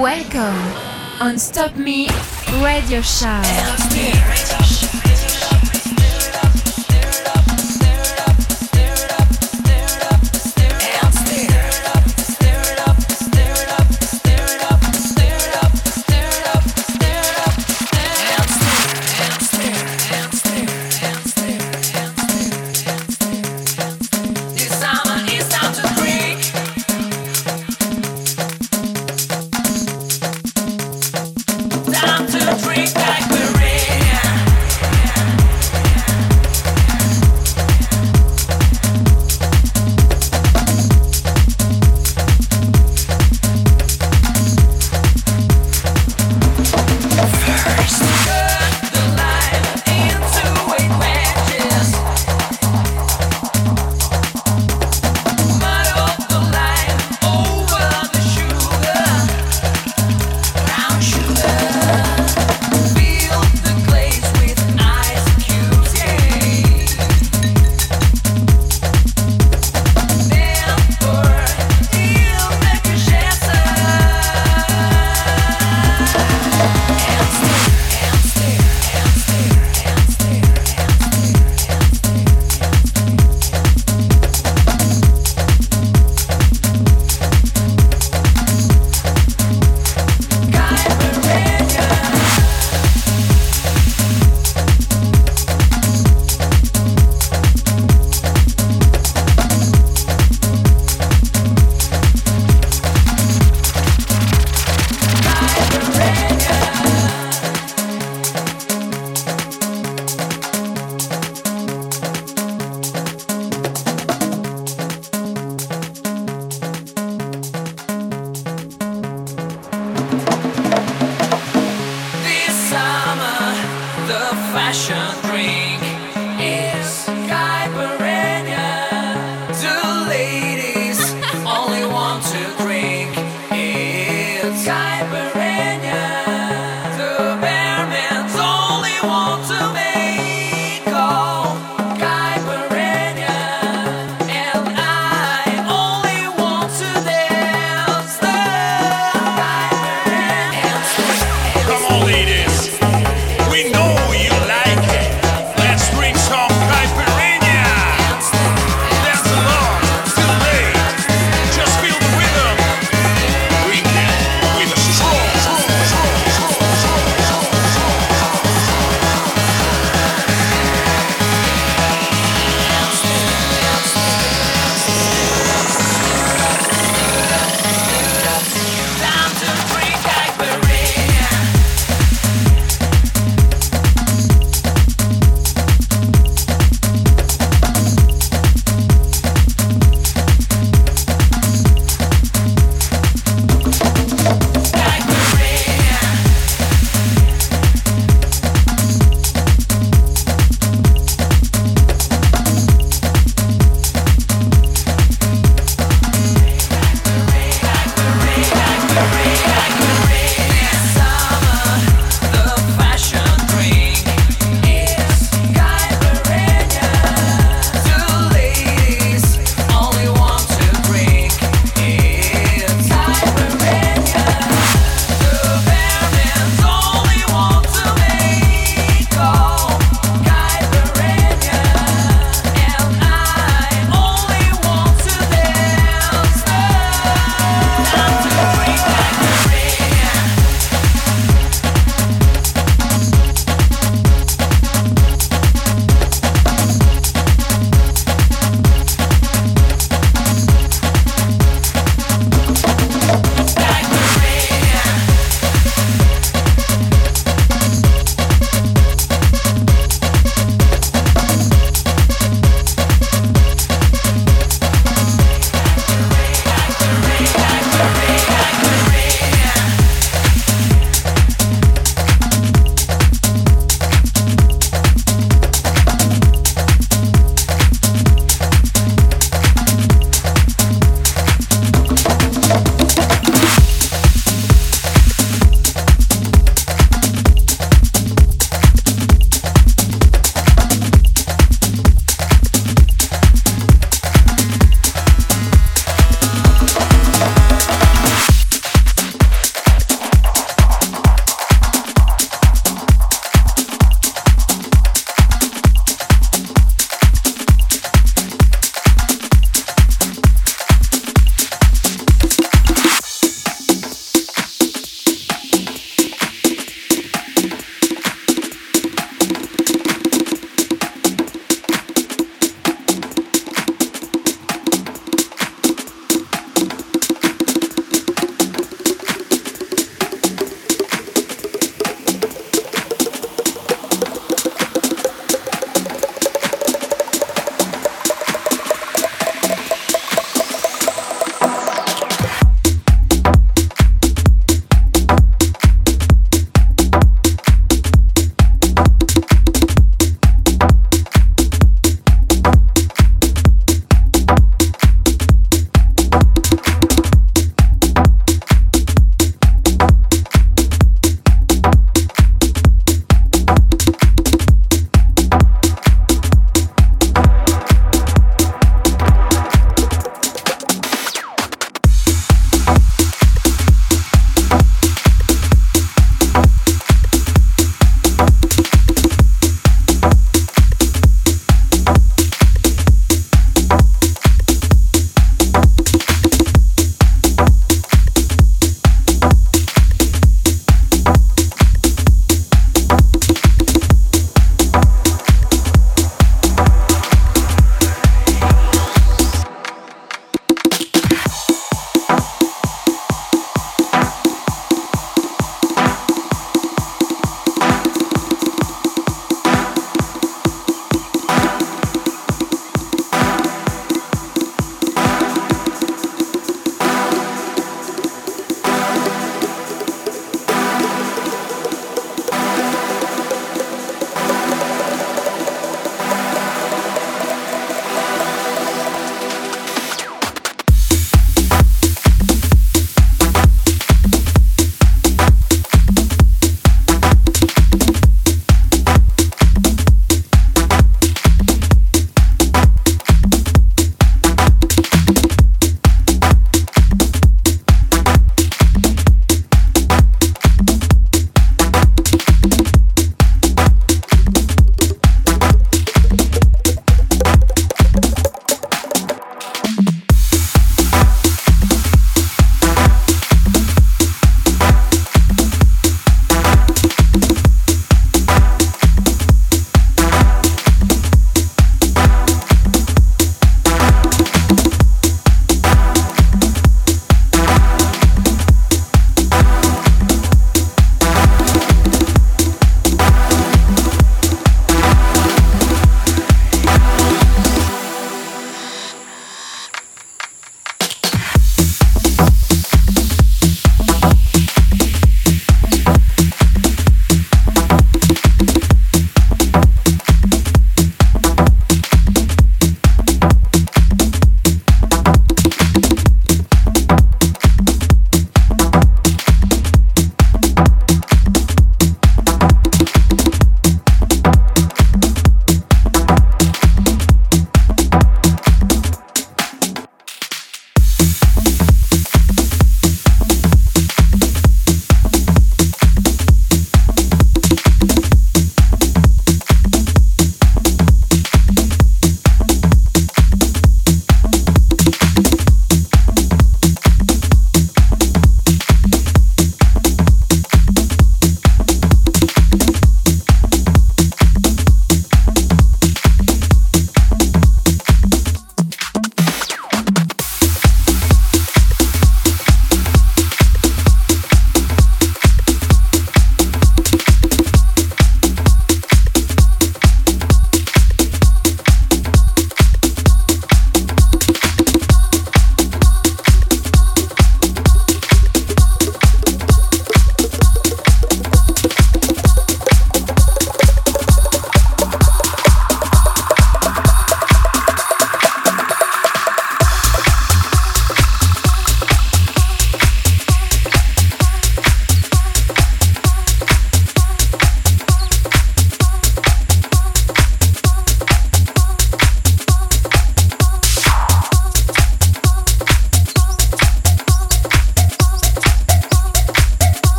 Welcome on Stop Me Radio Show.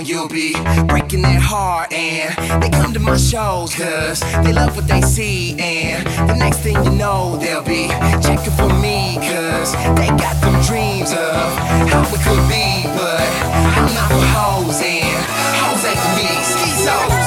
Down, you'll be breaking their heart, and they come to my shows, cause they love what they see, and the next thing you know, they'll be checking for me, cause they got them dreams of how it could be, but I'm not for hoes, and hoes ain't for me, schizos.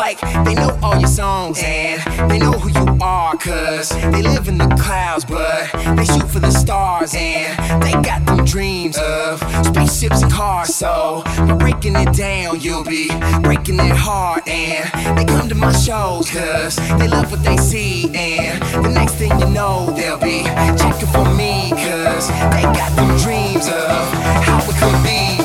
Like they know all your songs and they know who you are, cause they live in the clouds, but they shoot for the stars and they got them dreams of spaceships and cars. So, by breaking it down, you'll be breaking their heart, and they come to my shows, cause they love what they see, and the next thing you know, they'll be checking for me, cause they got them dreams of how it could be,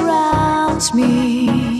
surrounds me.